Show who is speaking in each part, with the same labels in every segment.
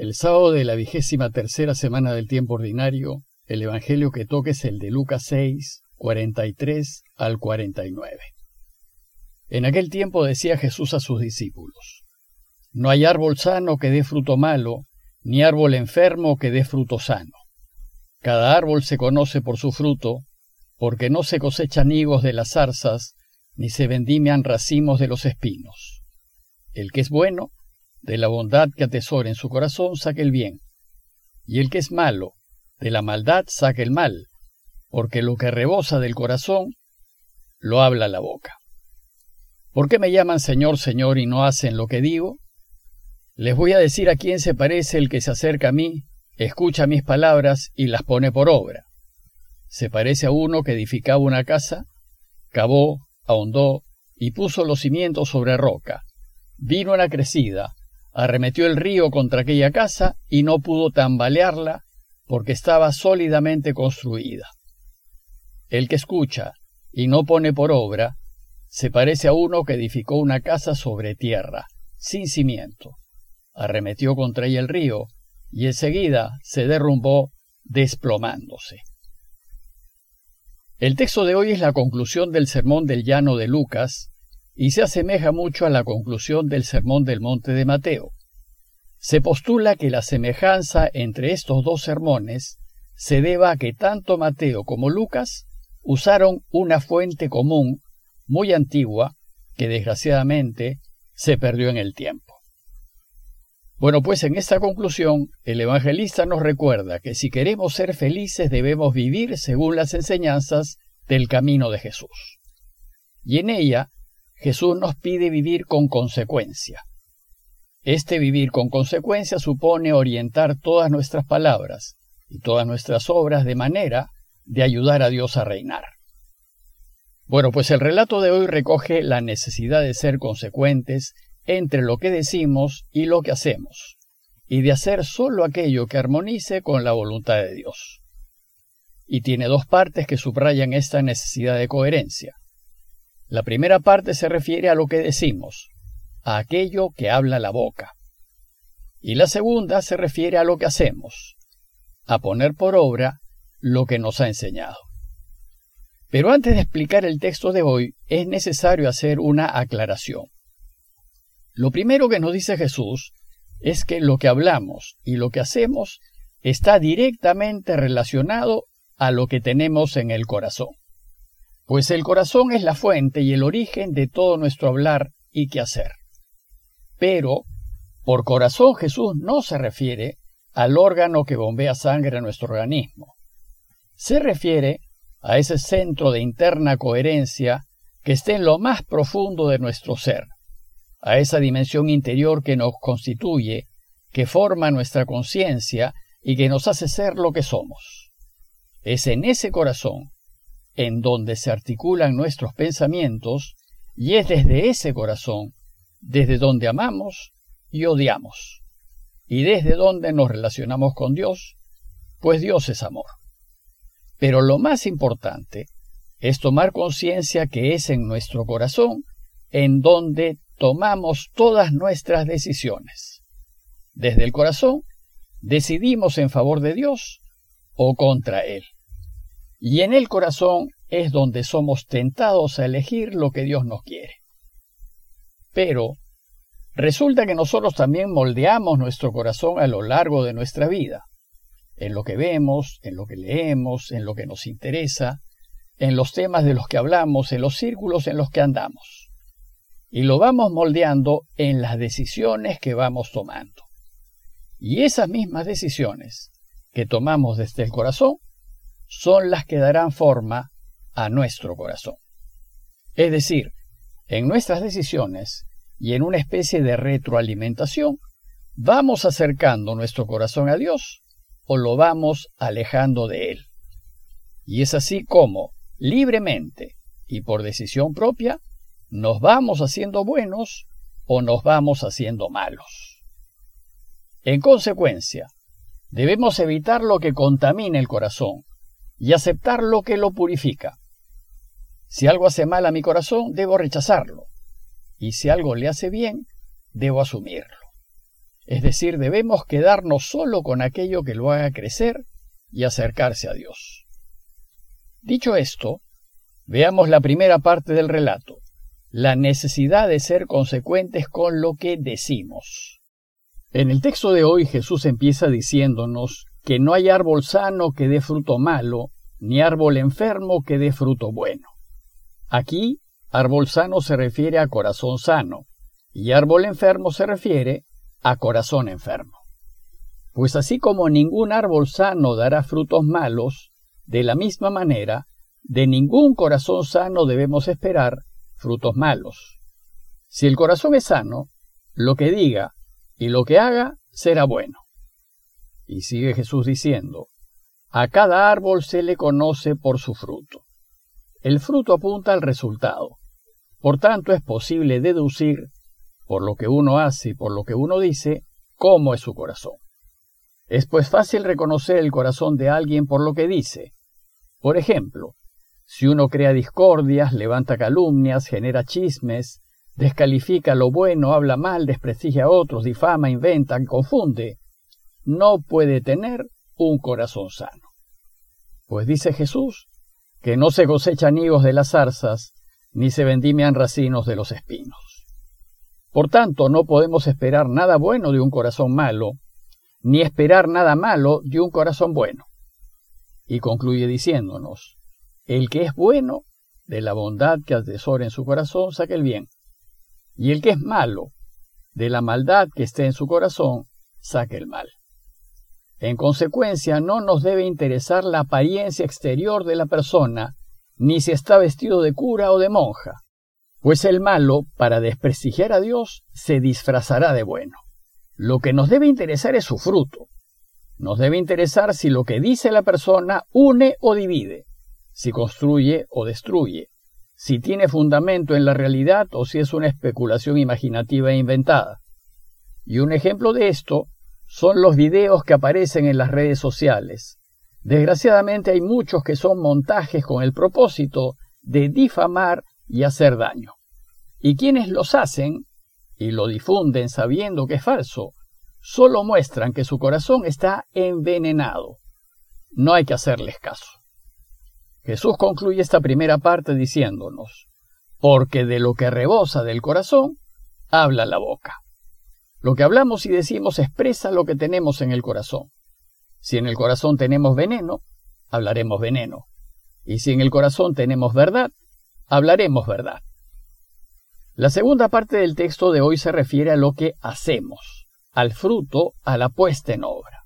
Speaker 1: El sábado de la vigésima tercera semana del tiempo ordinario, el Evangelio que toque es el de Lucas 6, 43 al 49. En aquel tiempo decía Jesús a sus discípulos, No hay árbol sano que dé fruto malo, ni árbol enfermo que dé fruto sano. Cada árbol se conoce por su fruto, porque no se cosechan higos de las zarzas, ni se vendimian racimos de los espinos. El que es bueno, de la bondad que atesora en su corazón, saque el bien, y el que es malo, de la maldad saque el mal, porque lo que rebosa del corazón, lo habla la boca. ¿Por qué me llaman Señor, Señor y no hacen lo que digo? Les voy a decir a quién se parece el que se acerca a mí, escucha mis palabras y las pone por obra se parece a uno que edificaba una casa, cavó, ahondó y puso los cimientos sobre roca. Vino una crecida, arremetió el río contra aquella casa y no pudo tambalearla porque estaba sólidamente construida. El que escucha y no pone por obra, se parece a uno que edificó una casa sobre tierra, sin cimiento. Arremetió contra ella el río y enseguida se derrumbó desplomándose. El texto de hoy es la conclusión del Sermón del Llano de Lucas y se asemeja mucho a la conclusión del Sermón del Monte de Mateo. Se postula que la semejanza entre estos dos sermones se deba a que tanto Mateo como Lucas usaron una fuente común muy antigua que desgraciadamente se perdió en el tiempo. Bueno, pues en esta conclusión, el evangelista nos recuerda que si queremos ser felices debemos vivir según las enseñanzas del camino de Jesús. Y en ella, Jesús nos pide vivir con consecuencia. Este vivir con consecuencia supone orientar todas nuestras palabras y todas nuestras obras de manera de ayudar a Dios a reinar. Bueno, pues el relato de hoy recoge la necesidad de ser consecuentes entre lo que decimos y lo que hacemos, y de hacer solo aquello que armonice con la voluntad de Dios. Y tiene dos partes que subrayan esta necesidad de coherencia. La primera parte se refiere a lo que decimos, a aquello que habla la boca. Y la segunda se refiere a lo que hacemos, a poner por obra lo que nos ha enseñado. Pero antes de explicar el texto de hoy, es necesario hacer una aclaración. Lo primero que nos dice Jesús es que lo que hablamos y lo que hacemos está directamente relacionado a lo que tenemos en el corazón. Pues el corazón es la fuente y el origen de todo nuestro hablar y quehacer. Pero, por corazón Jesús no se refiere al órgano que bombea sangre a nuestro organismo. Se refiere a ese centro de interna coherencia que está en lo más profundo de nuestro ser, a esa dimensión interior que nos constituye, que forma nuestra conciencia y que nos hace ser lo que somos. Es en ese corazón en donde se articulan nuestros pensamientos y es desde ese corazón desde donde amamos y odiamos y desde donde nos relacionamos con Dios, pues Dios es amor. Pero lo más importante es tomar conciencia que es en nuestro corazón en donde tomamos todas nuestras decisiones. Desde el corazón, decidimos en favor de Dios o contra Él. Y en el corazón es donde somos tentados a elegir lo que Dios nos quiere. Pero resulta que nosotros también moldeamos nuestro corazón a lo largo de nuestra vida, en lo que vemos, en lo que leemos, en lo que nos interesa, en los temas de los que hablamos, en los círculos en los que andamos y lo vamos moldeando en las decisiones que vamos tomando. Y esas mismas decisiones que tomamos desde el corazón son las que darán forma a nuestro corazón. Es decir, en nuestras decisiones y en una especie de retroalimentación, vamos acercando nuestro corazón a Dios o lo vamos alejando de Él. Y es así como, libremente y por decisión propia, ¿Nos vamos haciendo buenos o nos vamos haciendo malos? En consecuencia, debemos evitar lo que contamine el corazón y aceptar lo que lo purifica. Si algo hace mal a mi corazón, debo rechazarlo, y si algo le hace bien, debo asumirlo. Es decir, debemos quedarnos solo con aquello que lo haga crecer y acercarse a Dios. Dicho esto, veamos la primera parte del relato, la necesidad de ser consecuentes con lo que decimos. En el texto de hoy Jesús empieza diciéndonos que no hay árbol sano que dé fruto malo, ni árbol enfermo que dé fruto bueno. Aquí, árbol sano se refiere a corazón sano, y árbol enfermo se refiere a corazón enfermo. Pues así como ningún árbol sano dará frutos malos, de la misma manera, de ningún corazón sano debemos esperar frutos malos. Si el corazón es sano, lo que diga y lo que haga será bueno. Y sigue Jesús diciendo, a cada árbol se le conoce por su fruto. El fruto apunta al resultado. Por tanto, es posible deducir, por lo que uno hace y por lo que uno dice, cómo es su corazón. Es pues fácil reconocer el corazón de alguien por lo que dice. Por ejemplo, si uno crea discordias, levanta calumnias, genera chismes, descalifica lo bueno, habla mal, desprestigia a otros, difama, inventa, confunde, no puede tener un corazón sano. Pues dice Jesús que no se cosechan higos de las zarzas, ni se vendimian racinos de los espinos. Por tanto, no podemos esperar nada bueno de un corazón malo, ni esperar nada malo de un corazón bueno. Y concluye diciéndonos, el que es bueno, de la bondad que atesora en su corazón, saque el bien. Y el que es malo, de la maldad que esté en su corazón, saque el mal. En consecuencia, no nos debe interesar la apariencia exterior de la persona, ni si está vestido de cura o de monja, pues el malo, para desprestigiar a Dios, se disfrazará de bueno. Lo que nos debe interesar es su fruto. Nos debe interesar si lo que dice la persona une o divide, si construye o destruye, si tiene fundamento en la realidad o si es una especulación imaginativa e inventada. Y un ejemplo de esto son los videos que aparecen en las redes sociales. Desgraciadamente hay muchos que son montajes con el propósito de difamar y hacer daño. Y quienes los hacen y lo difunden sabiendo que es falso, solo muestran que su corazón está envenenado. No hay que hacerles caso. Jesús concluye esta primera parte diciéndonos, porque de lo que rebosa del corazón, habla la boca. Lo que hablamos y decimos expresa lo que tenemos en el corazón. Si en el corazón tenemos veneno, hablaremos veneno. Y si en el corazón tenemos verdad, hablaremos verdad. La segunda parte del texto de hoy se refiere a lo que hacemos, al fruto, a la puesta en obra.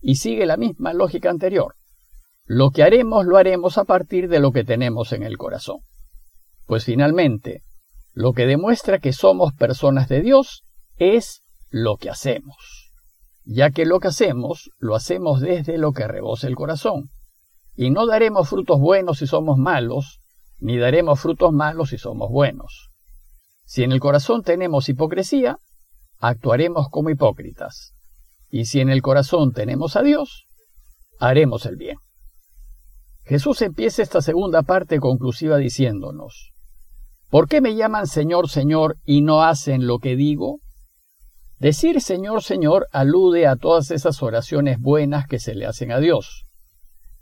Speaker 1: Y sigue la misma lógica anterior. Lo que haremos lo haremos a partir de lo que tenemos en el corazón. Pues finalmente, lo que demuestra que somos personas de Dios es lo que hacemos, ya que lo que hacemos lo hacemos desde lo que rebosa el corazón. Y no daremos frutos buenos si somos malos, ni daremos frutos malos si somos buenos. Si en el corazón tenemos hipocresía, actuaremos como hipócritas. Y si en el corazón tenemos a Dios, haremos el bien. Jesús empieza esta segunda parte conclusiva diciéndonos, ¿por qué me llaman Señor, Señor y no hacen lo que digo? Decir Señor, Señor alude a todas esas oraciones buenas que se le hacen a Dios.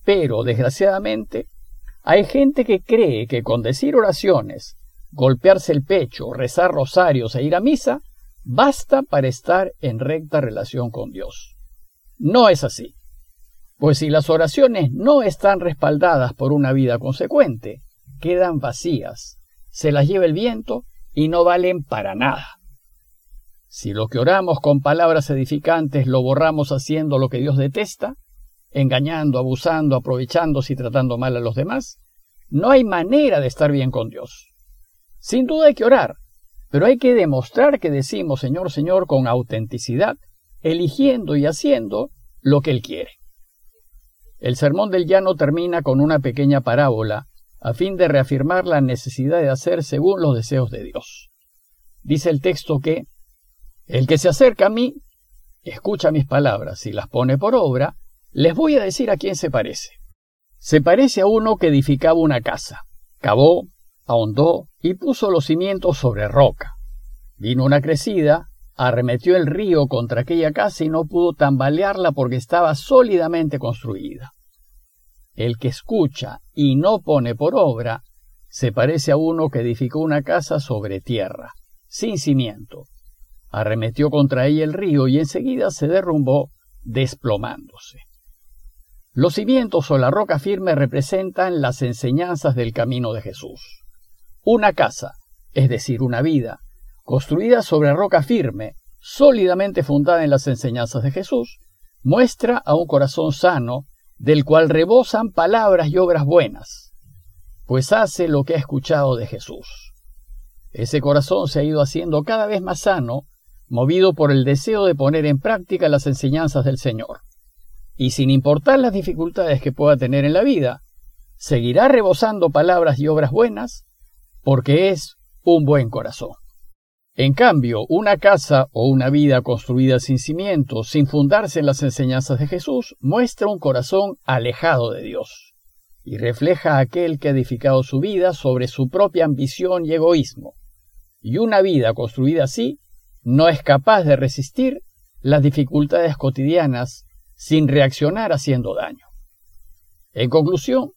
Speaker 1: Pero, desgraciadamente, hay gente que cree que con decir oraciones, golpearse el pecho, rezar rosarios e ir a misa, basta para estar en recta relación con Dios. No es así. Pues si las oraciones no están respaldadas por una vida consecuente, quedan vacías, se las lleva el viento y no valen para nada. Si lo que oramos con palabras edificantes lo borramos haciendo lo que Dios detesta, engañando, abusando, aprovechándose y tratando mal a los demás, no hay manera de estar bien con Dios. Sin duda hay que orar, pero hay que demostrar que decimos Señor, Señor con autenticidad, eligiendo y haciendo lo que Él quiere. El sermón del llano termina con una pequeña parábola a fin de reafirmar la necesidad de hacer según los deseos de Dios. Dice el texto que el que se acerca a mí, escucha mis palabras y las pone por obra, les voy a decir a quién se parece. Se parece a uno que edificaba una casa, cavó, ahondó y puso los cimientos sobre roca. Vino una crecida, arremetió el río contra aquella casa y no pudo tambalearla porque estaba sólidamente construida. El que escucha y no pone por obra se parece a uno que edificó una casa sobre tierra, sin cimiento. Arremetió contra ella el río y enseguida se derrumbó, desplomándose. Los cimientos o la roca firme representan las enseñanzas del camino de Jesús. Una casa, es decir, una vida, construida sobre roca firme, sólidamente fundada en las enseñanzas de Jesús, muestra a un corazón sano, del cual rebosan palabras y obras buenas, pues hace lo que ha escuchado de Jesús. Ese corazón se ha ido haciendo cada vez más sano, movido por el deseo de poner en práctica las enseñanzas del Señor y sin importar las dificultades que pueda tener en la vida, seguirá rebosando palabras y obras buenas porque es un buen corazón. En cambio, una casa o una vida construida sin cimientos, sin fundarse en las enseñanzas de Jesús, muestra un corazón alejado de Dios y refleja a aquel que ha edificado su vida sobre su propia ambición y egoísmo. Y una vida construida así no es capaz de resistir las dificultades cotidianas sin reaccionar haciendo daño. En conclusión,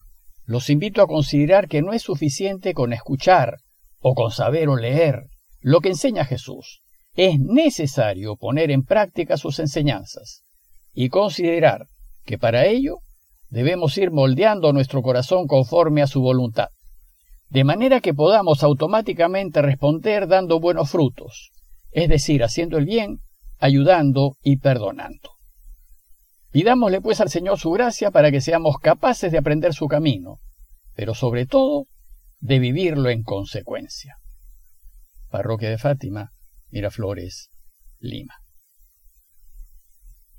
Speaker 1: los invito a considerar que no es suficiente con escuchar o con saber o leer lo que enseña Jesús. Es necesario poner en práctica sus enseñanzas y considerar que para ello debemos ir moldeando nuestro corazón conforme a su voluntad, de manera que podamos automáticamente responder dando buenos frutos, es decir, haciendo el bien, ayudando y perdonando. Pidámosle pues al Señor su gracia para que seamos capaces de aprender su camino, pero sobre todo de vivirlo en consecuencia. Parroquia de Fátima, Miraflores, Lima.